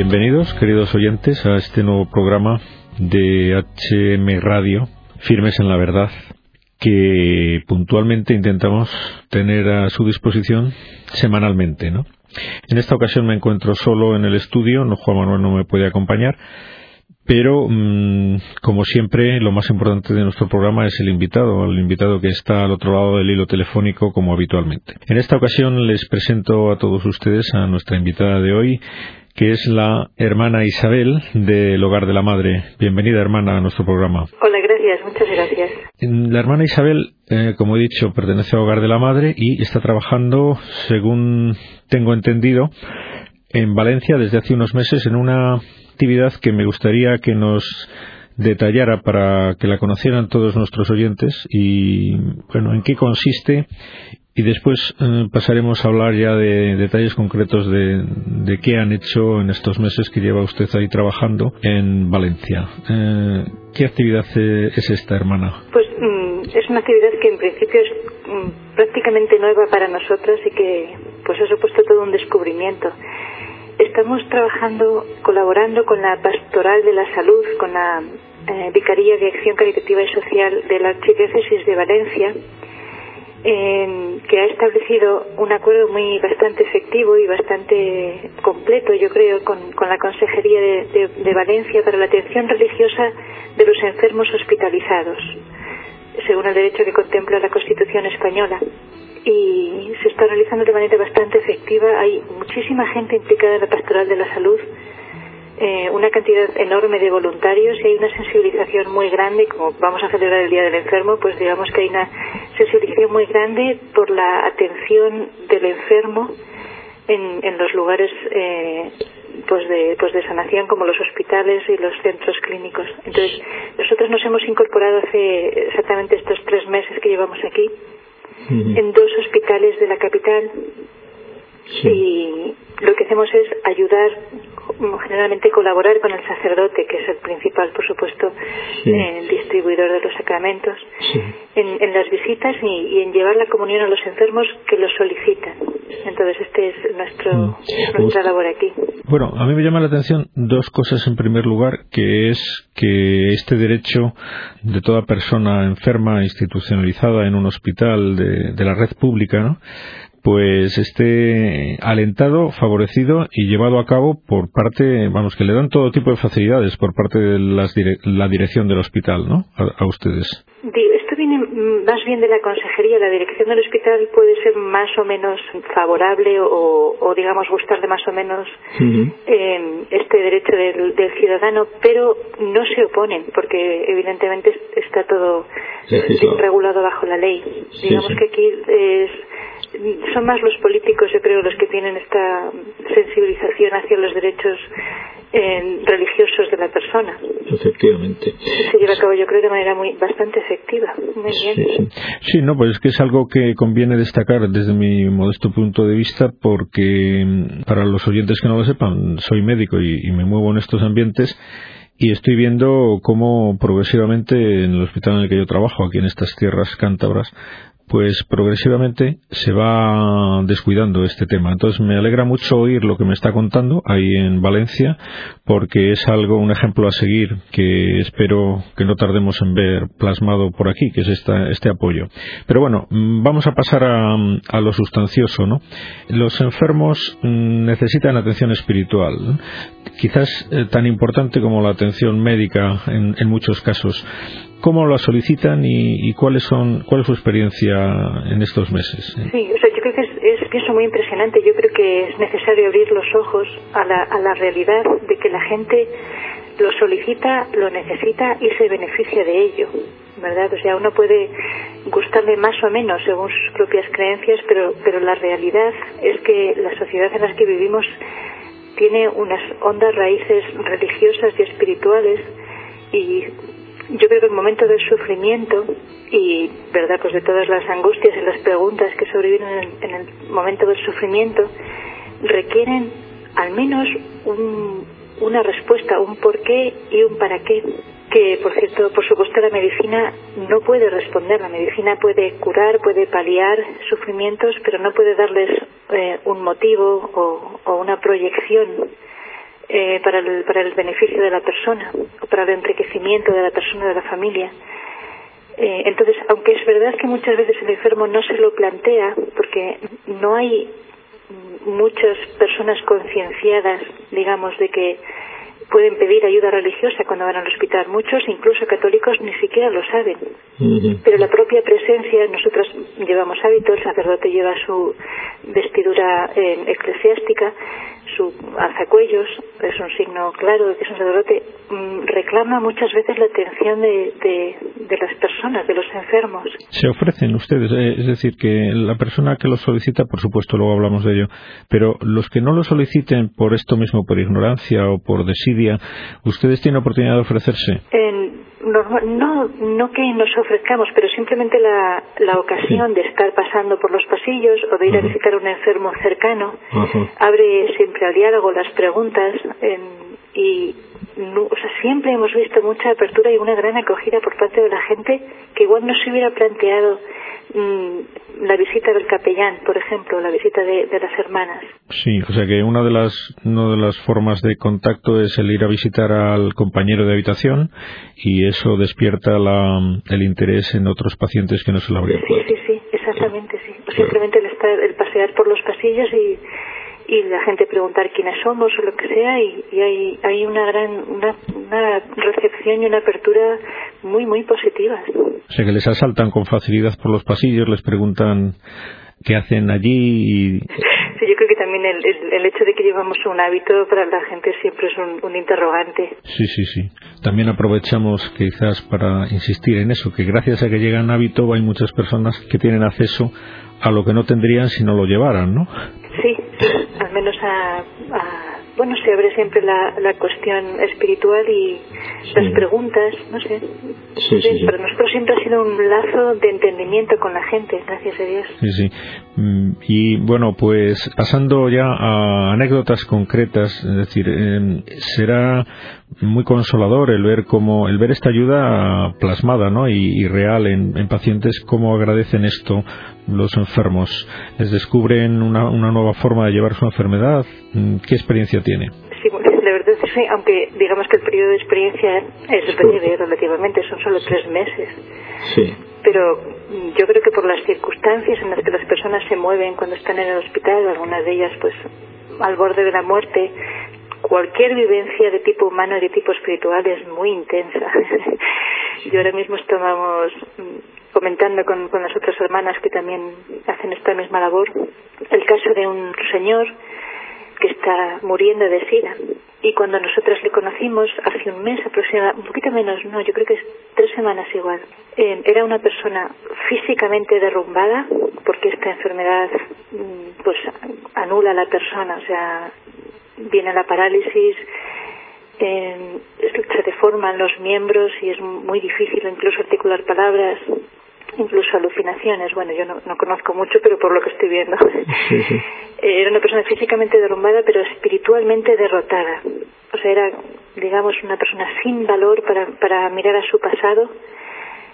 Bienvenidos, queridos oyentes, a este nuevo programa de HM Radio, Firmes en la Verdad, que puntualmente intentamos tener a su disposición semanalmente, ¿no? En esta ocasión me encuentro solo en el estudio, no Juan Manuel no me puede acompañar, pero, mm, como siempre, lo más importante de nuestro programa es el invitado, el invitado que está al otro lado del hilo telefónico como habitualmente. En esta ocasión les presento a todos ustedes a nuestra invitada de hoy, que es la hermana Isabel del Hogar de la Madre. Bienvenida, hermana, a nuestro programa. Hola, gracias, muchas gracias. La hermana Isabel, eh, como he dicho, pertenece al Hogar de la Madre y está trabajando, según tengo entendido, en Valencia desde hace unos meses en una actividad que me gustaría que nos detallara para que la conocieran todos nuestros oyentes y bueno en qué consiste y después eh, pasaremos a hablar ya de detalles concretos de, de, qué han hecho en estos meses que lleva usted ahí trabajando en Valencia. Eh, ¿Qué actividad eh, es esta, hermana? Pues mm, es una actividad que en principio es mm, prácticamente nueva para nosotros y que pues ha supuesto todo un descubrimiento. Estamos trabajando, colaborando con la Pastoral de la Salud, con la eh, Vicaría de Acción Caritativa y Social de la Archidiócesis de Valencia, eh, que ha establecido un acuerdo muy bastante efectivo y bastante completo, yo creo, con, con la Consejería de, de, Valencia para la atención religiosa de los enfermos hospitalizados, según el derecho que contempla la Constitución española y se está realizando de manera bastante efectiva. Hay muchísima gente implicada en la pastoral de la salud, eh, una cantidad enorme de voluntarios y hay una sensibilización muy grande, como vamos a celebrar el Día del Enfermo, pues digamos que hay una sensibilización muy grande por la atención del enfermo en, en los lugares eh, pues de pues de sanación como los hospitales y los centros clínicos. Entonces, nosotros nos hemos incorporado hace exactamente estos tres meses que llevamos aquí en dos hospitales de la capital. Y lo que hacemos es ayudar generalmente colaborar con el sacerdote, que es el principal, por supuesto, el distribuidor de los sacramentos, en, las visitas y, en llevar la comunión a los enfermos que lo solicitan. Entonces, este es nuestro, mm. nuestra labor aquí. Bueno, a mí me llama la atención dos cosas en primer lugar, que es que este derecho de toda persona enferma institucionalizada en un hospital de, de la red pública, ¿no? Pues esté alentado, favorecido y llevado a cabo por parte, vamos, que le dan todo tipo de facilidades por parte de la dirección del hospital, ¿no? A, ustedes. Esto viene más bien de la consejería. La dirección del hospital puede ser más o menos favorable o, digamos, gustarle más o menos este derecho del, ciudadano, pero no se oponen porque evidentemente está todo regulado bajo la ley. digamos que aquí es son más los políticos, yo creo, los que tienen esta sensibilización hacia los derechos eh, religiosos de la persona. Efectivamente. Se lleva a cabo, yo creo, de manera muy bastante efectiva. Muy bien. Sí, no, pues es que es algo que conviene destacar desde mi modesto punto de vista, porque mm, para los oyentes que no lo sepan, soy médico y me muevo en estos ambientes y estoy viendo cómo progresivamente en el hospital en el que yo trabajo, aquí en estas tierras cántabras, pues progresivamente se va descuidando este tema. Entonces me alegra mucho oír lo que me está contando ahí en Valencia, porque es algo, un ejemplo a seguir que espero que no tardemos en ver plasmado por aquí, que es esta, este apoyo. Pero bueno, mm, vamos a pasar a, a lo sustancioso, ¿no? Los enfermos mm, necesitan atención espiritual, quizás eh, tan importante como la atención médica en muchos casos cómo la solicitan y, cuáles son cuál es su experiencia en estos meses. Sí, o sea, yo creo que es, es pienso muy impresionante. Yo creo que es necesario abrir los ojos a la, a la realidad de que la gente lo solicita, lo necesita y se beneficia de ello, ¿verdad? O sea, uno puede gustarle más o menos según sus propias creencias, pero, pero la realidad es que la sociedad en la que vivimos tiene unas hondas raíces religiosas y espirituales y yo creo que el momento del sufrimiento y, ¿verdad?, pues de todas las angustias y las preguntas que sobreviven en el, momento del sufrimiento, requieren al menos una respuesta, un por qué y un para qué. Que, por cierto, por supuesto, la medicina no puede responder. La medicina puede curar, puede paliar sufrimientos, pero no puede darles eh, un motivo o una proyección eh, para, el, para el beneficio de la persona o para el enriquecimiento de la persona, de la familia. Eh, entonces, aunque es verdad que muchas veces el enfermo no se lo plantea, porque no hay muchas personas concienciadas, digamos, de que pueden pedir ayuda religiosa cuando van al hospital. Muchos, incluso católicos, ni siquiera lo saben. Pero la propia presencia, nosotros llevamos hábito, el sacerdote lleva su vestidura eh, eclesiástica, su alzacuellos, es un signo claro de que es un sacerdote, mm, reclama muchas veces la atención de, de, las personas, de los enfermos. Se ofrecen ustedes, eh, es decir, que la persona que lo solicita, por supuesto, luego hablamos de ello, pero los que no lo soliciten por esto mismo, por ignorancia o por desidia, ¿ustedes tienen oportunidad de ofrecerse? no, no que nos ofrezcamos, pero simplemente la, la ocasión de estar pasando por los pasillos o de ir a visitar a un enfermo cercano abre siempre al diálogo las preguntas y o sea, siempre hemos visto mucha apertura y una gran acogida por parte de la gente que igual no se hubiera planteado mm, la visita del capellán, por ejemplo, la visita de, las hermanas. Sí, o sea que una de las una de las formas de contacto es el ir a visitar al compañero de habitación y eso despierta la, el interés en otros pacientes que no se lo habrían Sí, sí, sí, exactamente, sí. O simplemente el, estar, el pasear por los pasillos y y la gente preguntar quiénes somos o lo que sea y, hay, hay una gran una, una, recepción y una apertura muy muy positiva. O sea que les asaltan con facilidad por los pasillos, les preguntan qué hacen allí y... Sí, yo creo que también el, el, hecho de que llevamos un hábito para la gente siempre es un, un, interrogante. Sí, sí, sí. También aprovechamos quizás para insistir en eso, que gracias a que llega un hábito hay muchas personas que tienen acceso a lo que no tendrían si no lo llevaran, ¿no? Sí, al menos a, bueno, se abre siempre la, la cuestión espiritual y las preguntas, no sé. Sí, para nosotros siempre ha sido un lazo de entendimiento con la gente, gracias a Dios. Sí, sí. Mm, y bueno, pues pasando ya a anécdotas concretas, es decir, em, será muy consolador el ver cómo el ver esta ayuda plasmada ¿no? y, real en, pacientes cómo agradecen esto los enfermos. Les descubren una, una nueva forma de llevar su enfermedad. Mm, qué experiencia tiene sí la verdad es que aunque digamos que el periodo de experiencia es breve relativamente son solo tres meses. Sí. Pero yo creo que por las circunstancias en las que las personas se mueven cuando están en el hospital algunas de ellas pues al borde de la muerte cualquier vivencia de tipo humano y de tipo espiritual es muy intensa. Yo ahora mismo estábamos mm, comentando con, con las otras hermanas que también hacen esta misma labor el caso de un señor que está muriendo de sida. Y cuando nosotras le conocimos, hace un mes aproximadamente, un poquito menos, no, yo creo que es tres semanas igual, eh, era una persona físicamente derrumbada, porque esta enfermedad mm, pues anula a la persona, o sea, viene la parálisis, se deforman los miembros y es muy difícil incluso articular palabras, incluso alucinaciones. Bueno, yo no, conozco mucho, pero por lo que estoy viendo. Eh, era una persona físicamente derrumbada, pero espiritualmente derrotada. O sea, era, digamos, una persona sin valor para, para mirar a su pasado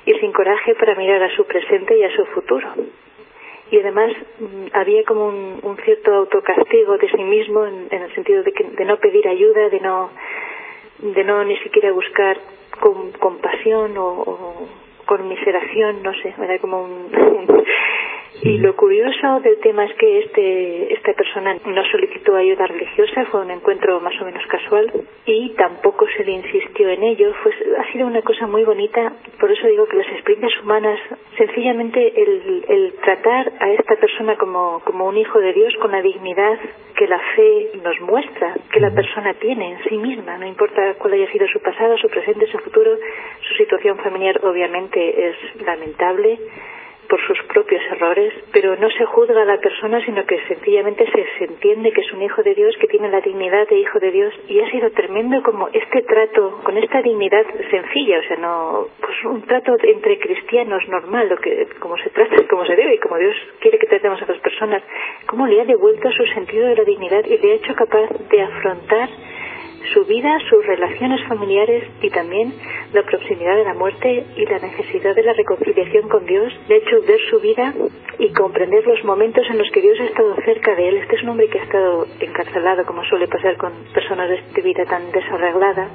y sin coraje para mirar a su presente y a su futuro y además mm, había como un, cierto autocastigo de sí mismo en, el sentido de, que, de no pedir ayuda, de no, de no ni siquiera buscar compasión o, o conmiseración, no sé, era como un, y lo curioso del tema es que este, esta persona no solicitó ayuda religiosa, fue un encuentro más o menos casual y tampoco se le insistió en ello. Fue, ha sido una cosa muy bonita, por eso digo que las experiencias humanas, sencillamente el, el tratar a esta persona como, como un hijo de Dios con la dignidad que la fe nos muestra, que la persona tiene en sí misma, no importa cuál haya sido su pasado, su presente, su futuro, su situación familiar obviamente es lamentable por sus propios errores, pero no se juzga a la persona, sino que sencillamente se, entiende que es un hijo de Dios, que tiene la dignidad de hijo de Dios, y ha sido tremendo como este trato, con esta dignidad sencilla, o sea, no, pues un trato entre cristianos normal, lo que, como se trata, como se debe, y como Dios quiere que tratemos a las personas, cómo le ha devuelto su sentido de la dignidad y le ha hecho capaz de afrontar su vida, sus relaciones familiares y también la proximidad de la muerte y la necesidad de la reconciliación con Dios. De hecho, ver su vida y comprender los momentos en los que Dios ha estado cerca de él. Este es un hombre que ha estado encarcelado, como suele pasar con personas de vida tan desarreglada,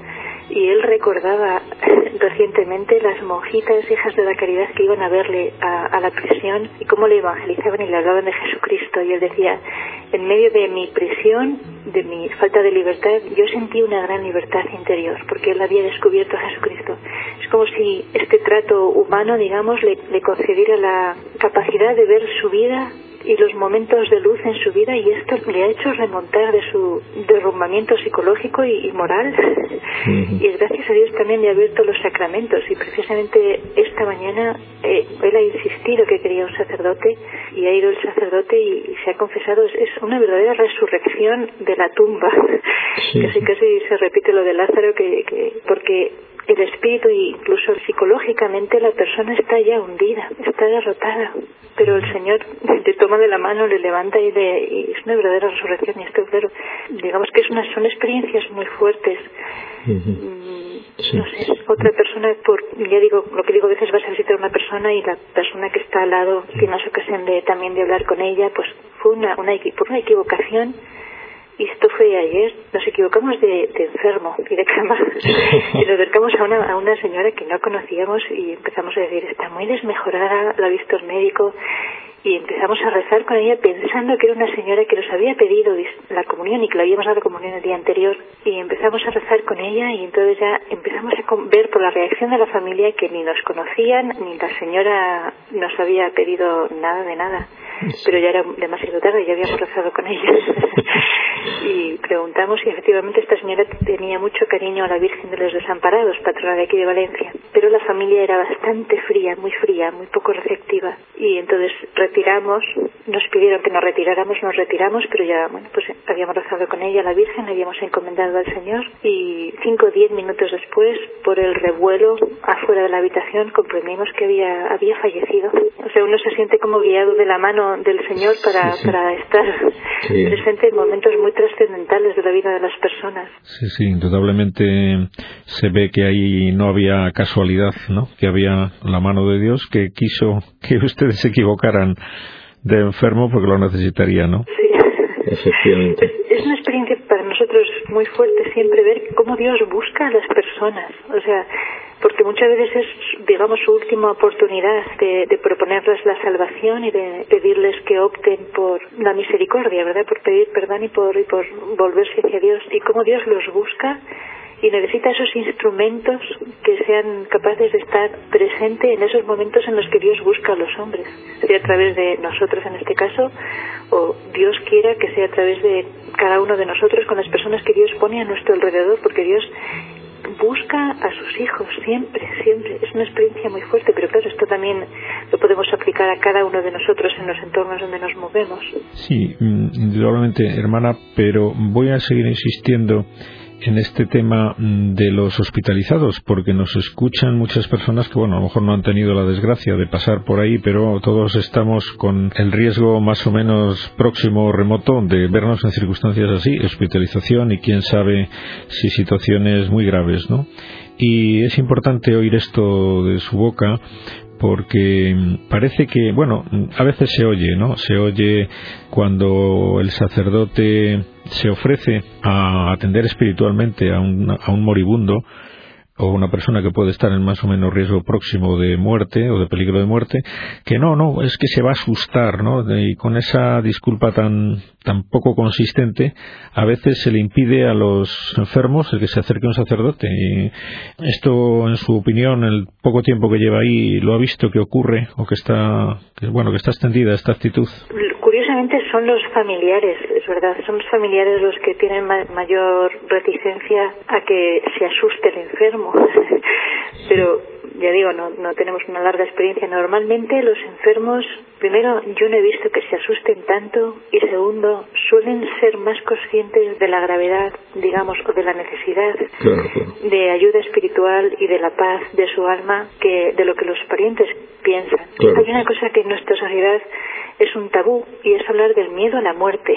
y él recordaba recientemente las monjitas hijas de la caridad que iban a verle a, la prisión y cómo le evangelizaban y le hablaban de Jesucristo y él decía en medio de mi prisión de mi falta de libertad yo sentí una gran libertad interior porque él había descubierto a Jesucristo. Es como si este trato humano digamos le, le concediera la capacidad de ver su vida y los momentos de luz en su vida y esto le ha hecho remontar de su derrumbamiento psicológico y, moral. Y es gracias a Dios también le ha abierto los sacramentos y precisamente esta mañana eh, él ha insistido que quería un sacerdote y ha ido el sacerdote y, se ha confesado. Es, una verdadera resurrección de la tumba. Casi casi se repite lo de Lázaro que, que porque el espíritu e incluso psicológicamente la persona está ya hundida, está derrotada, pero el Señor te toma de la mano, le levanta y, le, es una verdadera resurrección. Y esto claro, digamos que es una, son experiencias muy fuertes. Mm, no sé, otra persona, por, ya digo, lo que digo a veces vas a visitar a una persona y la persona que está al lado tienes ocasión de también de hablar con ella, pues fue una, una, por una equivocación y esto fue ayer, nos equivocamos de, enfermo y de cama y nos acercamos a una, a una señora que no conocíamos y empezamos a decir, está muy desmejorada, la ha visto el médico y empezamos a rezar con ella pensando que era una señora que nos había pedido la comunión y que le habíamos dado comunión el día anterior. Y empezamos a rezar con ella y entonces ya empezamos a ver por la reacción de la familia que ni nos conocían ni la señora nos había pedido nada de nada pero ya era demasiado tarde, ya habíamos rezado con ella. y preguntamos si efectivamente esta señora tenía mucho cariño a la Virgen de los Desamparados, patrona de aquí de Valencia, pero la familia era bastante fría, muy fría, muy poco receptiva. Y entonces retiramos, nos pidieron que nos retiráramos, nos retiramos, pero ya, bueno, pues habíamos rezado con ella, la Virgen, la habíamos encomendado al Señor y cinco o diez minutos después, por el revuelo afuera de la habitación, comprendimos que había, había fallecido. O sea, uno se siente como guiado de la mano del Señor para, para estar presente en momentos muy trascendentales de la vida de las personas. Sí, sí, indudablemente se ve que ahí no había casualidad, ¿no? Que había la mano de Dios que quiso que ustedes se equivocaran de enfermo porque lo necesitaría, ¿no? Sí. Efectivamente. Es nosotros muy fuerte siempre ver cómo Dios busca a las personas. O sea, porque muchas veces es, digamos, su última oportunidad de, de, proponerles la salvación y de pedirles que opten por la misericordia, ¿verdad? Por pedir perdón y por, y por volverse hacia Dios. Y cómo Dios los busca y necesita esos instrumentos que sean capaces de estar presente en esos momentos en los que Dios busca a los hombres, sea a través de nosotros en este caso, o Dios quiera que sea a través de cada uno de nosotros con las personas que Dios pone a nuestro alrededor, porque Dios busca a sus hijos siempre, siempre. Es una experiencia muy fuerte, pero claro, esto también lo podemos aplicar a cada uno de nosotros en los entornos donde nos movemos. Sí, mm, indudablemente, hermana, pero voy a seguir insistiendo en este tema mm, de los hospitalizados, porque nos escuchan muchas personas que, bueno, a lo mejor no han tenido la desgracia de pasar por ahí, pero todos estamos con el riesgo más o menos próximo o remoto de vernos en circunstancias así, hospitalización y quién sabe si situaciones muy graves, ¿no? Y es importante oír esto de su boca porque parece que, bueno, a veces se oye, ¿no? Se oye cuando el sacerdote se ofrece a atender espiritualmente a un, a un moribundo, o una persona que puede estar en más o menos riesgo próximo de muerte o de peligro de muerte, que no, no, es que se va a asustar, ¿no? Y con esa disculpa tan, tan poco consistente, a veces se le impide a los enfermos el que se acerque a un sacerdote. Y esto, en su opinión, el poco tiempo que lleva ahí, ¿lo ha visto que ocurre o que está, que, bueno, que está extendida esta actitud? Curiosamente son los familiares, es verdad, son los familiares los que tienen mayor reticencia a que se asuste el enfermo. Pero ya digo, no, no tenemos una larga experiencia. Normalmente los enfermos, primero, yo no he visto que se asusten tanto y segundo, suelen ser más conscientes de la gravedad, digamos, o de la necesidad de ayuda espiritual y de la paz de su alma que de lo que los parientes piensan. Hay una cosa que en nuestra sociedad es un tabú y es hablar del miedo a la muerte.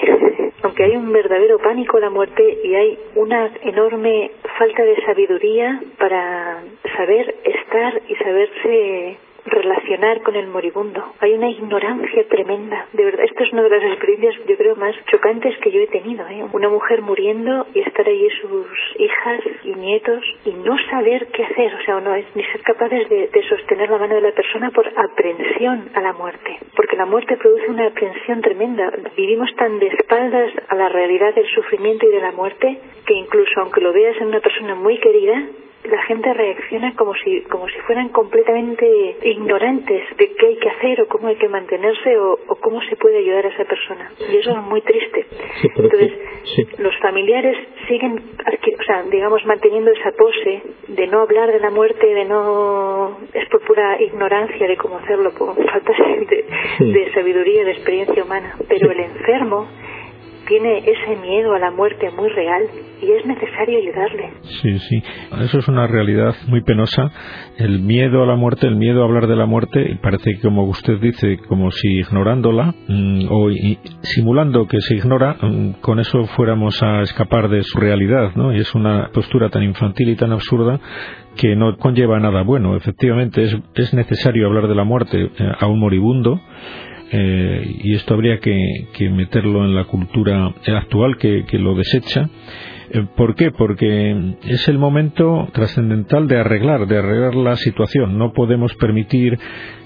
Aunque hay un verdadero pánico a la muerte y hay una enorme falta de sabiduría para saber estar y saberse relacionar con el moribundo. Hay una ignorancia tremenda. De verdad, esta es una de las experiencias, yo creo, más chocantes que yo he tenido. ¿eh? Una mujer muriendo y estar allí sus hijas y nietos y no saber qué hacer, o sea, no es ni ser capaces de, de sostener la mano de la persona por aprensión a la muerte. Porque la muerte produce una aprensión tremenda. Vivimos tan de espaldas a la realidad del sufrimiento y de la muerte que incluso aunque lo veas en una persona muy querida, la gente reacciona como si como si fueran completamente ignorantes de qué hay que hacer o cómo hay que mantenerse o, cómo se puede ayudar a esa persona. Y eso es muy triste. Entonces los familiares siguen o sea digamos manteniendo esa pose de no hablar de la muerte de no es por pura ignorancia de cómo hacerlo por falta de, de sabiduría de experiencia humana. Pero el enfermo tiene ese miedo a la muerte muy real y es necesario ayudarle. Sí, sí, eso es una realidad muy penosa. El miedo a la muerte, el miedo a hablar de la muerte, parece que, como usted dice, como si ignorándola mm, o simulando que se ignora, mm, con eso fuéramos a escapar de su realidad, ¿no? Y es una postura tan infantil y tan absurda que no conlleva nada bueno. Efectivamente, es, es necesario hablar de la muerte eh, a un moribundo eh, y esto habría que, meterlo en la cultura actual que, lo desecha. Eh, ¿Por qué? Porque es el momento trascendental de arreglar, de arreglar la situación. No podemos permitir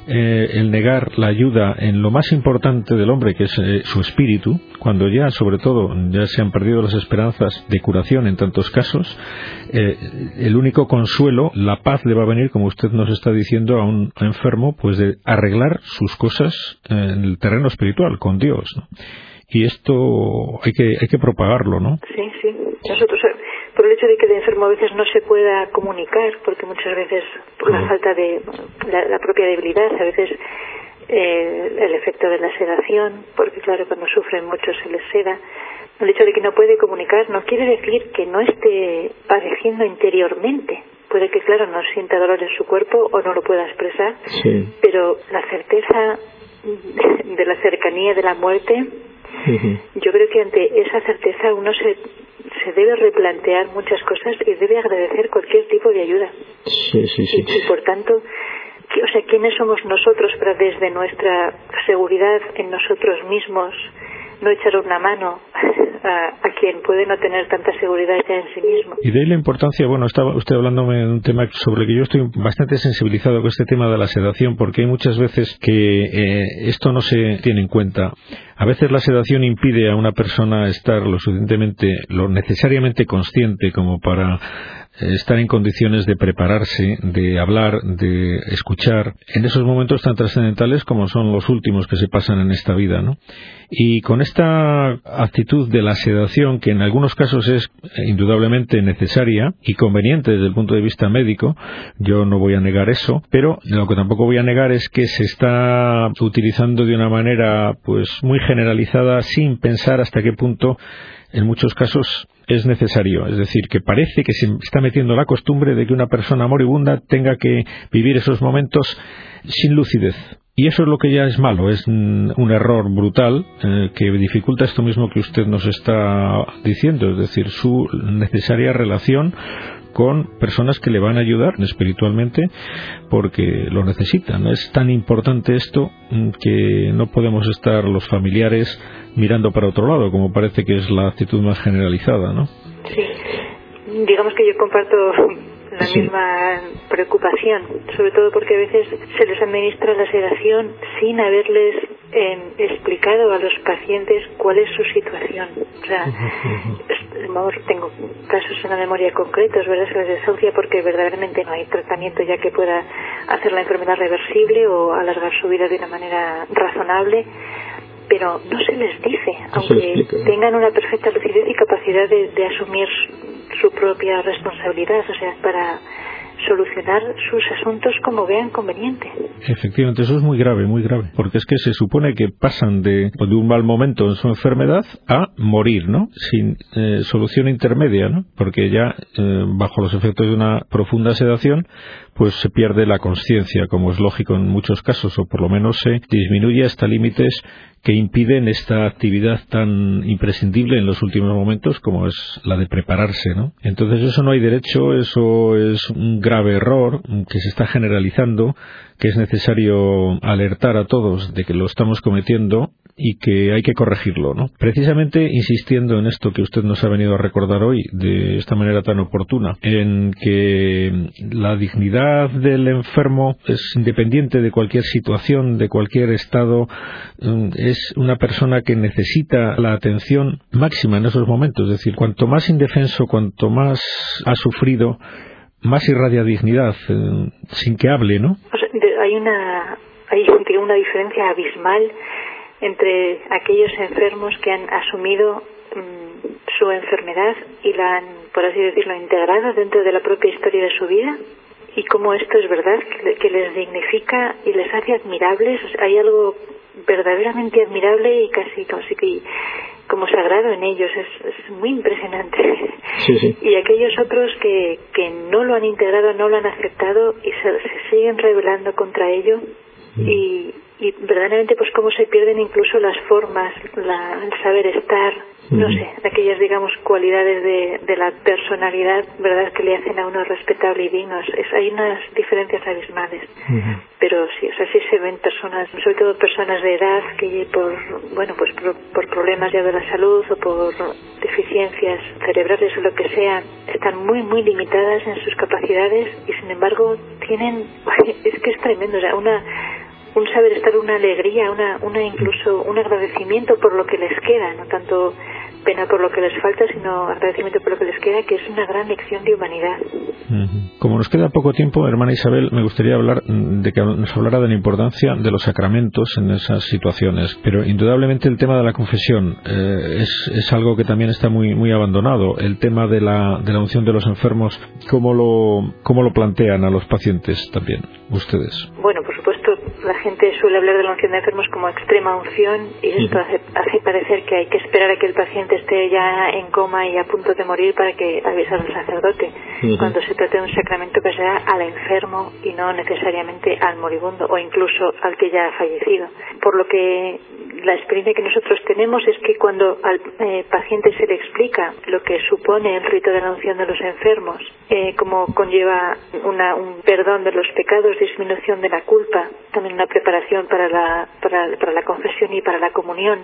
eh, el negar la ayuda en lo más importante del hombre, que es eh, su espíritu, cuando ya, sobre todo, ya se han perdido las esperanzas de curación en tantos casos, el único consuelo, la paz le va a venir, como usted nos está diciendo, a un enfermo, pues de arreglar sus cosas en el terreno espiritual, con Dios. Y esto hay que, hay que propagarlo, ¿no? Sí, sí. Nosotros por el hecho de que el enfermo a veces no se pueda comunicar, porque muchas veces por la falta de la, propia debilidad, a veces eh, el efecto de la sedación, porque claro, cuando sufren mucho se les seda. El hecho de que no puede comunicar no quiere decir que no esté padeciendo interiormente. Puede que, claro, no sienta dolor en su cuerpo o no lo pueda expresar, pero la certeza de la cercanía de la muerte, yo creo que ante esa certeza uno se se debe replantear muchas cosas y debe agradecer cualquier tipo de ayuda. Sí, sí, sí. Y, por tanto, o sea, ¿quiénes somos nosotros para desde nuestra seguridad en nosotros mismos no echar una mano a, quien puede no tener tanta seguridad ya en sí mismo. Y de ahí la importancia, bueno, estaba usted hablándome de un tema sobre el que yo estoy bastante sensibilizado con este tema de la sedación, porque hay muchas veces que eh, esto no se tiene en cuenta. A veces la sedación impide a una persona estar lo suficientemente, lo necesariamente consciente como para estar en condiciones de prepararse, de hablar, de escuchar, en esos momentos tan trascendentales como son los últimos que se pasan en esta vida, ¿no? Y con esta actitud de la sedación, que en algunos casos es indudablemente necesaria y conveniente desde el punto de vista médico, yo no voy a negar eso, pero lo que tampoco voy a negar es que se está utilizando de una manera pues muy generalizada sin pensar hasta qué punto en muchos casos es necesario. Es decir, que parece que se está metiendo la costumbre de que una persona moribunda tenga que vivir esos momentos sin lucidez. Y eso es lo que ya es malo, es un error brutal eh, que dificulta esto mismo que usted nos está diciendo, es decir, su necesaria relación con personas que le van a ayudar espiritualmente porque lo necesitan. Es tan importante esto mm, que no podemos estar los familiares mirando para otro lado, como parece que es la actitud más generalizada, ¿no? Sí. Digamos que yo comparto la misma preocupación, sobre todo porque a veces se les administra la sedación sin haberles eh, explicado a los pacientes cuál es su situación. O sea, tengo casos en la memoria concretos, ¿verdad? Se les desahucia porque verdaderamente no hay tratamiento ya que pueda hacer la enfermedad reversible o alargar su vida de una manera razonable pero no se les dice, aunque tengan una perfecta lucidez y capacidad de, de asumir su propia responsabilidad, o sea, para solucionar sus asuntos como vean conveniente. Efectivamente, eso es muy grave, muy grave, porque es que se supone que pasan de, de un mal momento en su enfermedad a morir, ¿no? Sin eh, solución intermedia, ¿no? Porque ya eh, bajo los efectos de una profunda sedación, pues se pierde la conciencia, como es lógico en muchos casos, o por lo menos se disminuye hasta límites que impiden esta actividad tan imprescindible en los últimos momentos como es la de prepararse, ¿no? Entonces eso no hay derecho, eso es un grave error que se está generalizando, que es necesario alertar a todos de que lo estamos cometiendo y que hay que corregirlo, ¿no? Precisamente insistiendo en esto que usted nos ha venido a recordar hoy de esta manera tan oportuna, en que la dignidad del enfermo es independiente de cualquier situación, de cualquier estado, mm, es una persona que necesita la atención máxima en esos momentos, es decir, cuanto más indefenso, cuanto más ha sufrido, más irradia dignidad, eh, sin que hable, ¿no? hay una hay una diferencia abismal entre aquellos enfermos que han asumido mm, su enfermedad y la han, por así decirlo, integrado dentro de la propia historia de su vida y cómo esto es verdad, que, les dignifica y les hace admirables. hay algo verdaderamente admirable y casi, casi que como sagrado en ellos, es, muy impresionante. Y aquellos otros que, que no lo han integrado, no lo han aceptado y se, se siguen rebelando contra ello mm. y, y verdaderamente pues cómo se pierden incluso las formas, la, el saber estar, no sé, aquellas digamos cualidades de, de, la personalidad, verdad que le hacen a uno respetable y digno. Es, hay unas diferencias abismales, pero sí, o sea, sí se ven personas, sobre todo personas de edad que por, bueno, pues por, problemas ya de la salud o por deficiencias cerebrales o lo que sea, están muy, muy limitadas en sus capacidades y sin embargo tienen, es que es tremendo, o sea, una un saber estar, una alegría, una, una incluso un agradecimiento por lo que les queda, no tanto pena por lo que les falta, sino agradecimiento por lo que les queda, que es una gran lección de humanidad. Como nos queda poco tiempo, hermana Isabel, me gustaría hablar de que nos hablara de la importancia de los sacramentos en esas situaciones, pero indudablemente el tema de la confesión eh, es, es, algo que también está muy muy abandonado. El tema de la, de la unción de los enfermos, ¿cómo lo, cómo lo plantean a los pacientes también ustedes? Bueno, por supuesto, la gente suele hablar de la unción de enfermos como extrema unción y esto hace, hace, parecer que hay que esperar a que el paciente esté ya en coma y a punto de morir para que avisar al sacerdote, cuando se trata de un sacramento que sea al enfermo y no necesariamente al moribundo o incluso al que ya ha fallecido. Por lo que la experiencia que nosotros tenemos es que cuando al eh, paciente se le explica lo que supone el rito de la unción de los enfermos, eh, como conlleva una, un perdón de los pecados, disminución de la culpa, también una preparación para la, para, para la confesión y para la comunión,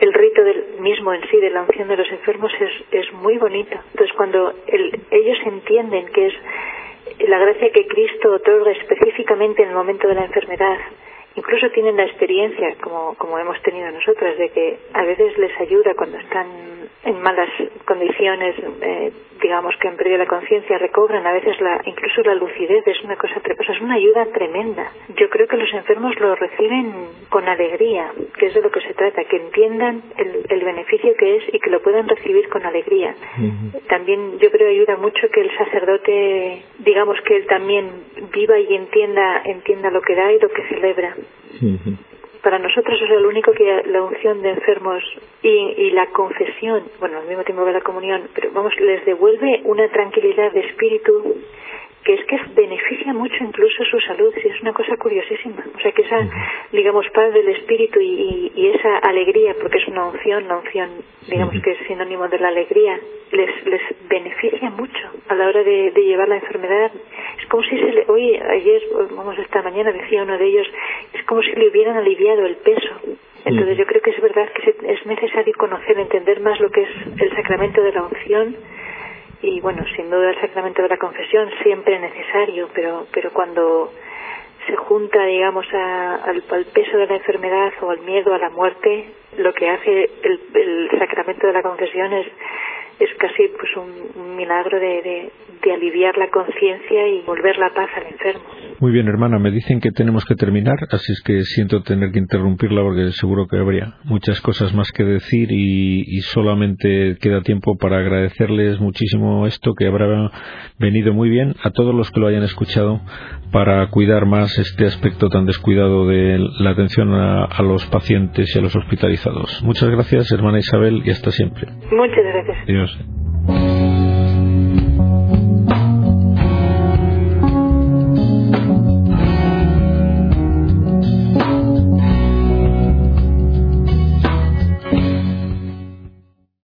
el rito del mismo en sí de la unción de los enfermos es, es muy bonito. Entonces, cuando ellos entienden que es la gracia que Cristo otorga específicamente en el momento de la enfermedad, incluso tienen la experiencia, como, como hemos tenido nosotras, de que a veces les ayuda cuando están en malas condiciones, eh, digamos que han perdido la conciencia, recobran a veces la, incluso la lucidez, es una cosa, es una ayuda tremenda. Yo creo que los enfermos lo reciben con alegría, que es de lo que se trata, que entiendan el, el beneficio que es y que lo puedan recibir con alegría. También yo creo ayuda mucho que el sacerdote, digamos que él también viva y entienda, entienda lo que da y lo que celebra para nosotros es lo único que la unción de enfermos y, y, la confesión, bueno, al mismo tiempo que la comunión, pero vamos, les devuelve una tranquilidad de espíritu que es que beneficia mucho incluso su salud, si es una cosa curiosísima. O sea, que esa, digamos, paz del espíritu y, y, esa alegría, porque es una unción, la unción, digamos que es sinónimo de la alegría, les, les beneficia mucho a la hora de, de llevar la enfermedad. Es como si se le, hoy, ayer, vamos, esta mañana decía uno de ellos, es como si le hubieran aliviado el peso. Entonces yo creo que es verdad que es necesario conocer, entender más lo que es el sacramento de la unción y bueno, sin duda el sacramento de la confesión siempre necesario, pero, pero cuando se junta, digamos, al, peso de la enfermedad o al miedo a la muerte, lo que hace el, el sacramento de la confesión es es casi pues un, milagro de, de, aliviar la conciencia y volver la paz al enfermo. Muy bien, hermana, me dicen que tenemos que terminar, así es que siento tener que interrumpirla porque seguro que habría muchas cosas más que decir y, y solamente queda tiempo para agradecerles muchísimo esto que habrá venido muy bien a todos los que lo hayan escuchado para cuidar más este aspecto tan descuidado de la atención a, a los pacientes y a los hospitalizados. Muchas gracias, hermana Isabel, y hasta siempre. Muchas gracias. Adiós. podcast.